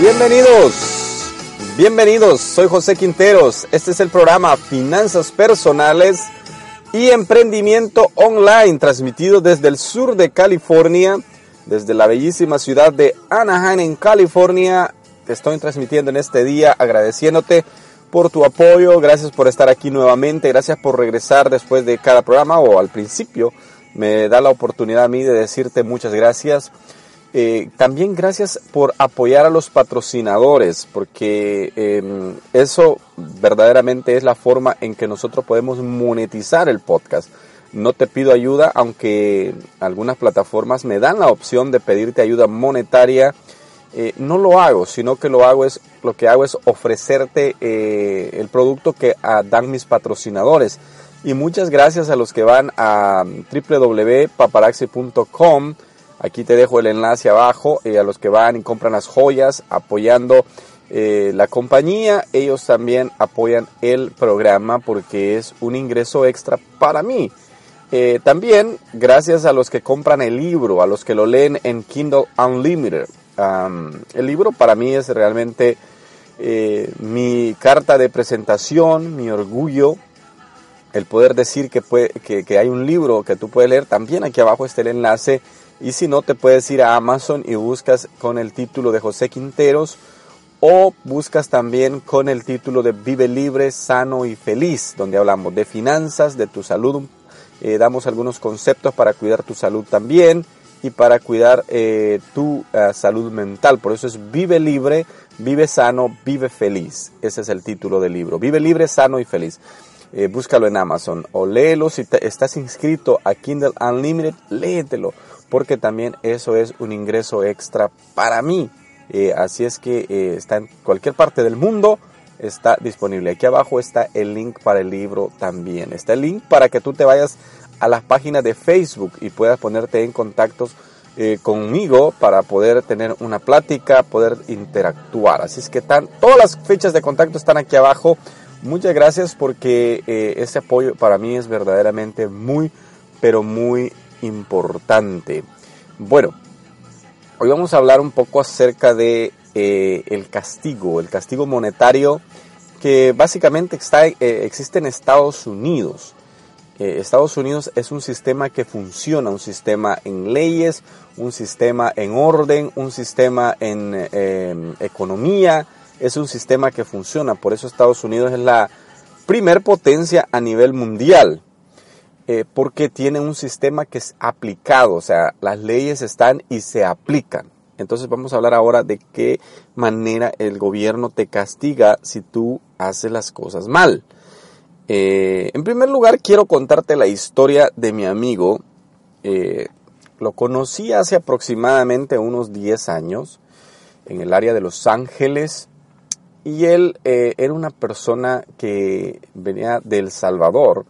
Bienvenidos, bienvenidos, soy José Quinteros, este es el programa Finanzas Personales y Emprendimiento Online, transmitido desde el sur de California, desde la bellísima ciudad de Anaheim en California. Te estoy transmitiendo en este día agradeciéndote por tu apoyo, gracias por estar aquí nuevamente, gracias por regresar después de cada programa o al principio. Me da la oportunidad a mí de decirte muchas gracias. Eh, también gracias por apoyar a los patrocinadores, porque em, eso verdaderamente es la forma en que nosotros podemos monetizar el podcast. No te pido ayuda, aunque algunas plataformas me dan la opción de pedirte ayuda monetaria. Eh, no lo hago, sino que lo hago es lo que hago es ofrecerte eh, el producto que ah, dan mis patrocinadores. Y muchas gracias a los que van a www.paparaxi.com Aquí te dejo el enlace abajo eh, a los que van y compran las joyas apoyando eh, la compañía. Ellos también apoyan el programa porque es un ingreso extra para mí. Eh, también gracias a los que compran el libro, a los que lo leen en Kindle Unlimited. el libro para mí es realmente mi carta de presentación, mi orgullo, el poder decir que, puede, que, hay un libro que tú puedes leer. También aquí abajo está el enlace y si no, te puedes ir a Amazon y buscas con el título de José Quinteros o buscas también con el título de Vive libre, sano y feliz, donde hablamos de finanzas, de tu salud, eh, damos algunos conceptos para cuidar tu salud también y para cuidar eh, tu eh, salud mental. Por eso es Vive libre, vive sano, vive feliz. Ese es el título del libro. Vive libre, sano y feliz. búscalo en Amazon o léelo si estás inscrito a Kindle Unlimited, léetelo porque también eso es un ingreso extra para mí. Eh, así es que eh, está en cualquier parte del mundo, está disponible. Aquí abajo está el link para el libro también. Está el link para que tú te vayas a las páginas de Facebook y puedas ponerte en contactos eh, conmigo para poder tener una plática, poder interactuar. Así es que están, todas las fechas de contacto están aquí abajo. Muchas gracias porque ese apoyo para mí es verdaderamente muy, pero muy importante. Bueno, hoy vamos a hablar un poco acerca de eh, el castigo, el castigo monetario que básicamente está, eh, existe en Estados Unidos. Eh, Estados Unidos es un sistema que funciona, un sistema en leyes, un sistema en orden, un sistema en economía, es un sistema que funciona. Por eso Estados Unidos es la primer potencia a nivel mundial. Eh, porque tiene un sistema que es aplicado, o sea, las leyes están y se aplican. Entonces vamos a hablar ahora de qué manera el gobierno te castiga si tú haces las cosas mal. Eh, en primer lugar, quiero contarte la historia de mi amigo. Eh, lo conocí hace aproximadamente unos 10 años en el área de Los Ángeles y él era una persona que venía de El Salvador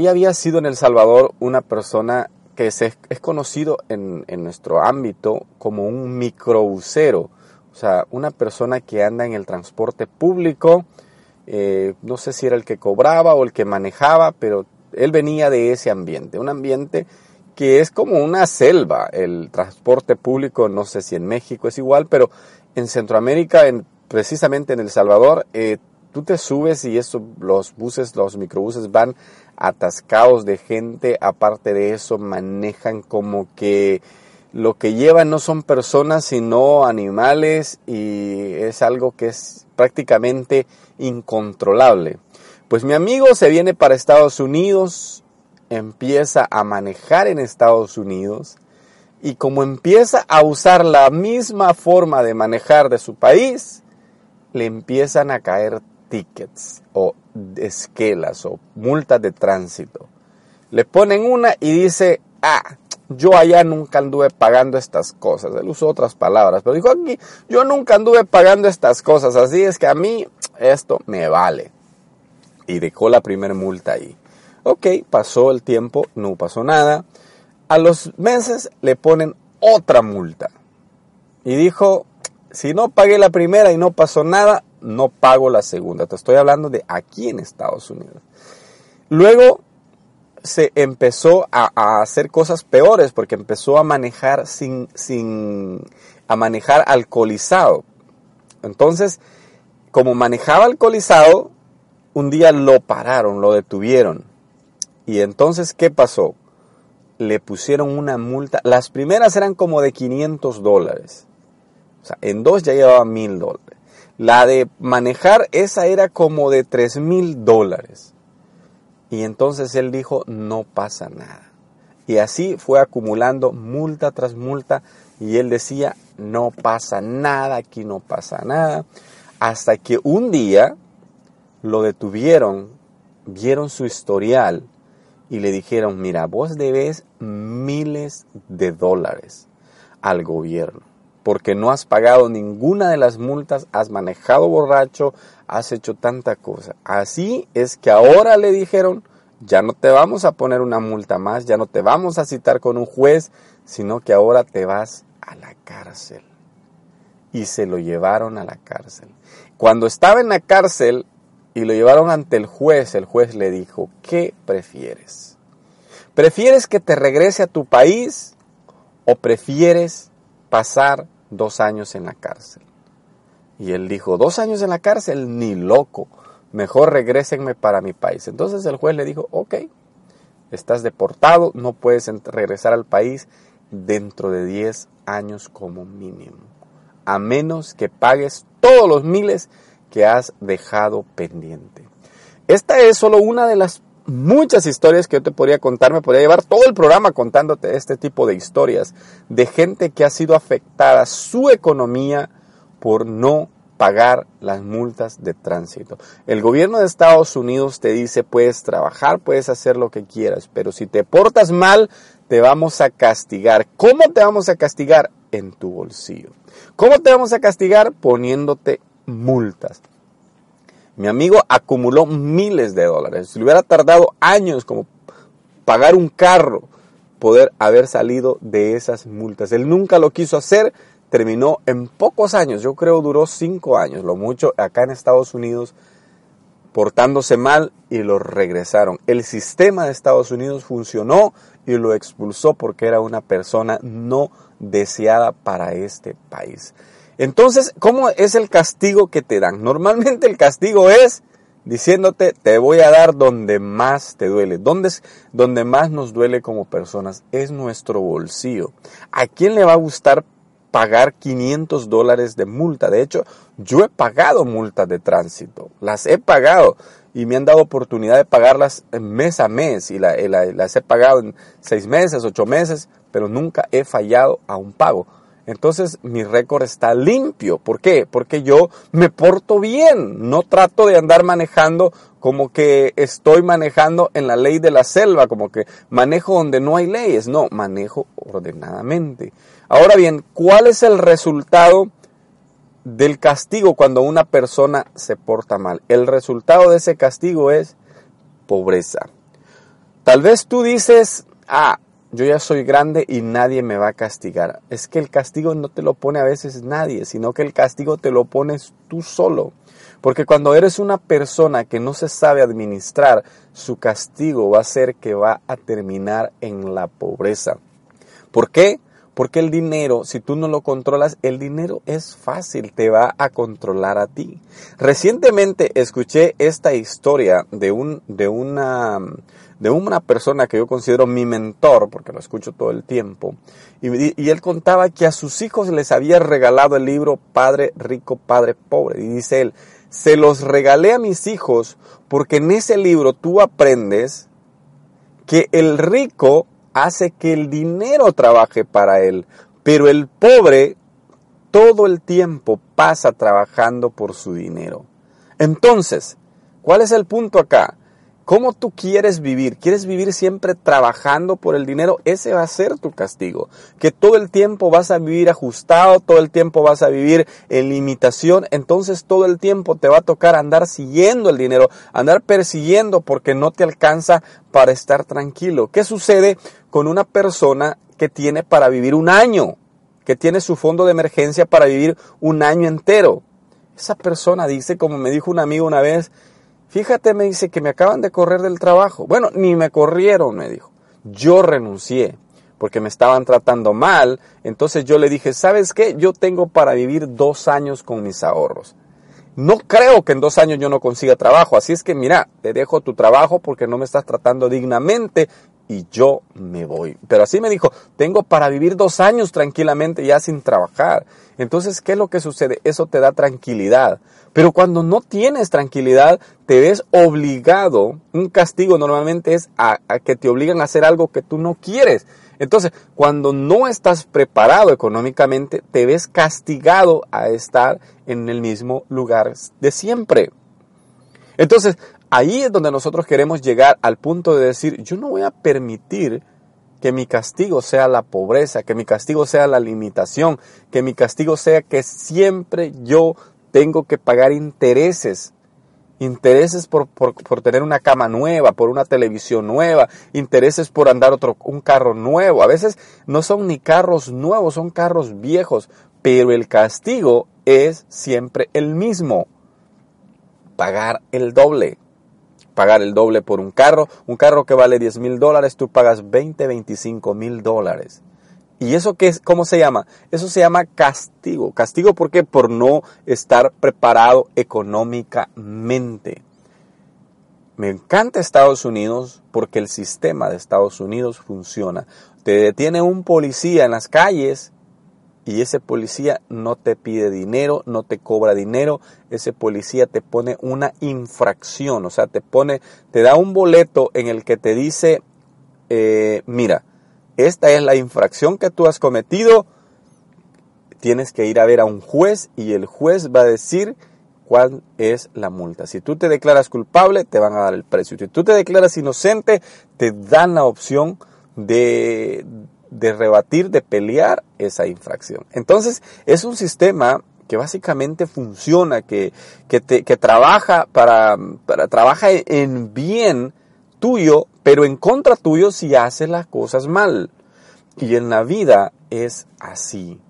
y había sido en El Salvador una persona que es, conocido en, nuestro ámbito como un microbusero, o sea, una persona que anda en el transporte público, eh, no sé si era el que cobraba o el que manejaba, pero él venía de ese ambiente, un ambiente que es como una selva, el transporte público, no sé si en México es igual, pero en Centroamérica, en, precisamente en El Salvador, eh, tú te subes y eso, los buses, los microbuses van atascados de gente, aparte de eso manejan como que lo que llevan no son personas sino animales y es algo que es prácticamente incontrolable. Pues mi amigo se viene para Estados Unidos, empieza a manejar en Estados Unidos y como empieza a usar la misma forma de manejar de su país, le empiezan a caer tickets o esquelas o multas de tránsito. Le ponen una y dice, ah, yo allá nunca anduve pagando estas cosas. Él usó otras palabras, pero dijo aquí, yo nunca anduve pagando estas cosas, así es que a mí esto me vale. Y dejó la primera multa ahí. Ok, pasó el tiempo, no pasó nada. A los meses le ponen otra multa. Y dijo, si no pagué la primera y no pasó nada, no pago la segunda. Te estoy hablando de aquí en Estados Unidos. Luego se empezó a, hacer cosas peores porque empezó a manejar sin, sin, a manejar alcoholizado. Entonces, como manejaba alcoholizado, un día lo pararon, lo detuvieron. Y entonces, ¿qué pasó? Le pusieron una multa. Las primeras eran como de 500 dólares. O sea, en dos ya llevaba mil dólares. La de manejar, esa era como de 3 mil dólares. Y entonces él dijo, no pasa nada. Y así fue acumulando multa tras multa. Y él decía, no pasa nada, aquí no pasa nada. Hasta que un día lo detuvieron, vieron su historial y le dijeron, mira, vos debes miles de dólares al gobierno porque no has pagado ninguna de las multas, has manejado borracho, has hecho tanta cosa. Así es que ahora le dijeron, ya no te vamos a poner una multa más, ya no te vamos a citar con un juez, sino que ahora te vas a la cárcel. Y se lo llevaron a la cárcel. Cuando estaba en la cárcel y lo llevaron ante el juez, el juez le dijo, ¿qué prefieres? ¿Prefieres que te regrese a tu país o prefieres pasar dos años en la cárcel? Y él dijo, dos años en la cárcel, ni loco, mejor regrésenme para mi país. Entonces el juez le dijo, ok, estás deportado, no puedes regresar al país dentro de 10 años como mínimo, a menos que pagues todos los miles que has dejado pendiente. Esta es solo una de las muchas historias que yo te podría contar. Me podría llevar todo el programa contándote este tipo de historias de gente que ha sido afectada su economía por no pagar las multas de tránsito. El gobierno de Estados Unidos te dice puedes trabajar, puedes hacer lo que quieras, pero si te portas mal, te vamos a castigar. ¿Cómo te vamos a castigar? En tu bolsillo. ¿Cómo te vamos a castigar? Poniéndote multas. Mi amigo acumuló miles de dólares. Si le hubiera tardado años como pagar un carro, poder haber salido de esas multas. Él nunca lo quiso hacer, terminó en pocos años, yo creo duró cinco años, lo mucho acá en Estados Unidos, portándose mal y lo regresaron. El sistema de Estados Unidos funcionó y lo expulsó porque era una persona no deseada para este país. Entonces, ¿cómo es el castigo que te dan? Normalmente el castigo es diciéndote, te voy a dar donde más te duele. ¿Dónde es donde más nos duele como personas? Es nuestro bolsillo. ¿A quién le va a gustar pagar 500 dólares de multa? De hecho, yo he pagado multas de tránsito. Las he pagado y me han dado oportunidad de pagarlas mes a mes y las he pagado en seis meses, ocho meses, pero nunca he fallado a un pago entonces mi récord está limpio. ¿Por qué? Porque yo me porto bien, no trato de andar manejando como que estoy manejando en la ley de la selva, como que manejo donde no hay leyes, no, manejo ordenadamente. Ahora bien, ¿cuál es el resultado del castigo cuando una persona se porta mal? El resultado de ese castigo es pobreza. Tal vez tú dices, ah, yo ya soy grande y nadie me va a castigar. Es que el castigo no te lo pone a veces nadie, sino que el castigo te lo pones tú solo. Porque cuando eres una persona que no se sabe administrar, su castigo va a ser que va a terminar en la pobreza. ¿Por qué? Porque el dinero, si tú no lo controlas, el dinero es fácil, te va a controlar a ti. Recientemente escuché esta historia de, un, de una de una persona que yo considero mi mentor, porque lo escucho todo el tiempo, y, él contaba que a sus hijos les había regalado el libro Padre Rico, Padre Pobre, y dice él, se los regalé a mis hijos porque en ese libro tú aprendes que el rico hace que el dinero trabaje para él, pero el pobre todo el tiempo pasa trabajando por su dinero. Entonces, ¿cuál es el punto acá? ¿Cómo tú quieres vivir? ¿Quieres vivir siempre trabajando por el dinero? Ese va a ser tu castigo. Que todo el tiempo vas a vivir ajustado, todo el tiempo vas a vivir en limitación, entonces todo el tiempo te va a tocar andar siguiendo el dinero, andar persiguiendo porque no te alcanza para estar tranquilo. ¿Qué sucede con una persona que tiene para vivir un año? Que tiene su fondo de emergencia para vivir un año entero. Esa persona dice, como me dijo un amigo una vez, Fíjate, me dice que me acaban de correr del trabajo. Bueno, ni me corrieron, me dijo. Yo renuncié porque me estaban tratando mal. Entonces yo le dije, ¿sabes qué? Yo tengo para vivir dos años con mis ahorros. No creo que en dos años yo no consiga trabajo, así es que mira, te dejo tu trabajo porque no me estás tratando dignamente y yo me voy. Pero así me dijo, tengo para vivir dos años tranquilamente ya sin trabajar. Entonces, ¿qué es lo que sucede? Eso te da tranquilidad. Pero cuando no tienes tranquilidad, te ves obligado, un castigo normalmente es a, que te obligan a hacer algo que tú no quieres. Entonces, cuando no estás preparado económicamente, te ves castigado a estar en el mismo lugar de siempre. Entonces, Ahí es donde nosotros queremos llegar al punto de decir, yo no voy a permitir que mi castigo sea la pobreza, que mi castigo sea la limitación, que mi castigo sea que siempre yo tengo que pagar intereses. Intereses por, por, por, tener una cama nueva, por una televisión nueva, intereses por andar otro, un carro nuevo. A veces no son ni carros nuevos, son carros viejos, pero el castigo es siempre el mismo. Pagar el doble pagar el doble por un carro. Un carro que vale 10 mil dólares, tú pagas 20, 25 mil dólares. ¿Y eso qué es? ¿Cómo se llama? Eso se llama castigo. ¿Castigo por qué? Por no estar preparado económicamente. Me encanta Estados Unidos porque el sistema de Estados Unidos funciona. Te detiene un policía en las calles y ese policía no te pide dinero, no te cobra dinero, ese policía te pone una infracción, o sea, te pone, te da un boleto en el que te dice, eh, mira, esta es la infracción que tú has cometido, tienes que ir a ver a un juez y el juez va a decir cuál es la multa. Si tú te declaras culpable, te van a dar el precio. Si tú te declaras inocente, te dan la opción de, de rebatir, de pelear esa infracción. Entonces, es un sistema que básicamente funciona, que, que, te, que trabaja para, para, trabaja en bien tuyo, pero en contra tuyo si haces las cosas mal. Y en la vida es así.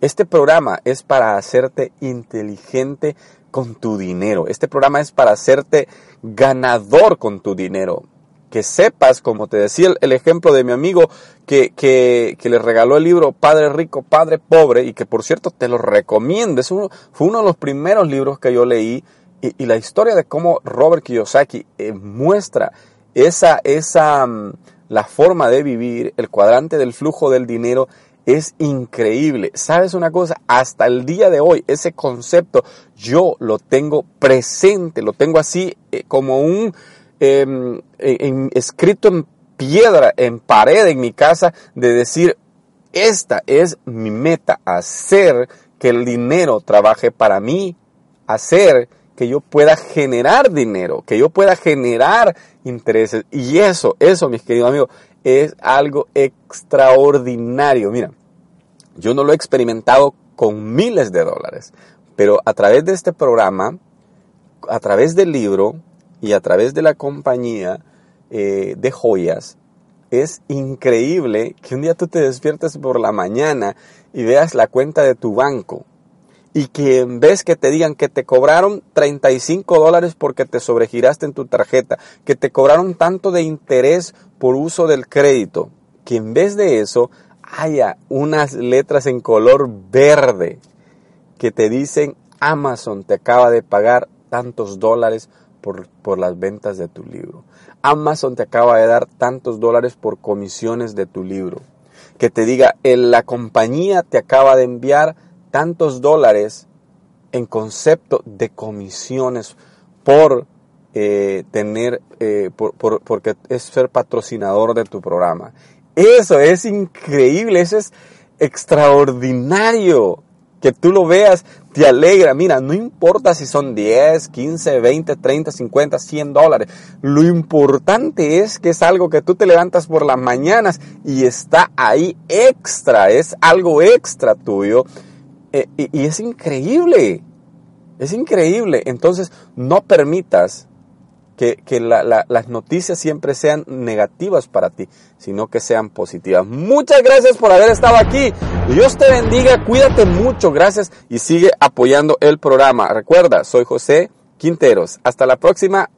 Este programa es para hacerte inteligente con tu dinero. Este programa es para hacerte ganador con tu dinero que sepas, como te decía el, ejemplo de mi amigo que, que, que, le regaló el libro Padre Rico, Padre Pobre, y que por cierto te lo recomiendo, es uno, fue uno de los primeros libros que yo leí, y, la historia de cómo Robert Kiyosaki eh, muestra esa, esa, mm, la forma de vivir, el cuadrante del flujo del dinero, es increíble. ¿Sabes una cosa? Hasta el día de hoy, ese concepto yo lo tengo presente, lo tengo así eh, como un Em, escrito en piedra, en pared en mi casa, de decir, esta es mi meta, hacer que el dinero trabaje para mí, hacer que yo pueda generar dinero, que yo pueda generar intereses. Y eso, eso, mis queridos amigos, es algo extraordinario. Mira, yo no lo he experimentado con miles de dólares, pero a través de este programa, a través del libro, y a través de la compañía eh, de joyas, es increíble que un día tú te despiertes por la mañana y veas la cuenta de tu banco y que en vez que te digan que te cobraron 35 dólares porque te sobregiraste en tu tarjeta, que te cobraron tanto de interés por uso del crédito, que en vez de eso haya unas letras en color verde que te dicen Amazon te acaba de pagar tantos dólares por, las ventas de tu libro. Amazon te acaba de dar tantos dólares por comisiones de tu libro. Que te diga, la compañía te acaba de enviar tantos dólares en concepto de comisiones por eh, tener, eh, por, porque es ser patrocinador de tu programa. Eso es increíble, eso es extraordinario que tú lo veas, te alegra. Mira, no importa si son 10, 15, 20, 30, 50, 100 dólares. Lo importante es que es algo que tú te levantas por las mañanas y está ahí extra, es algo extra tuyo. Eh, y, es increíble, es increíble. Entonces, no permitas que, las noticias siempre sean negativas para ti, sino que sean positivas. Muchas gracias por haber estado aquí. Dios te bendiga, cuídate mucho, gracias y sigue apoyando el programa. Recuerda, soy José Quinteros. Hasta la próxima.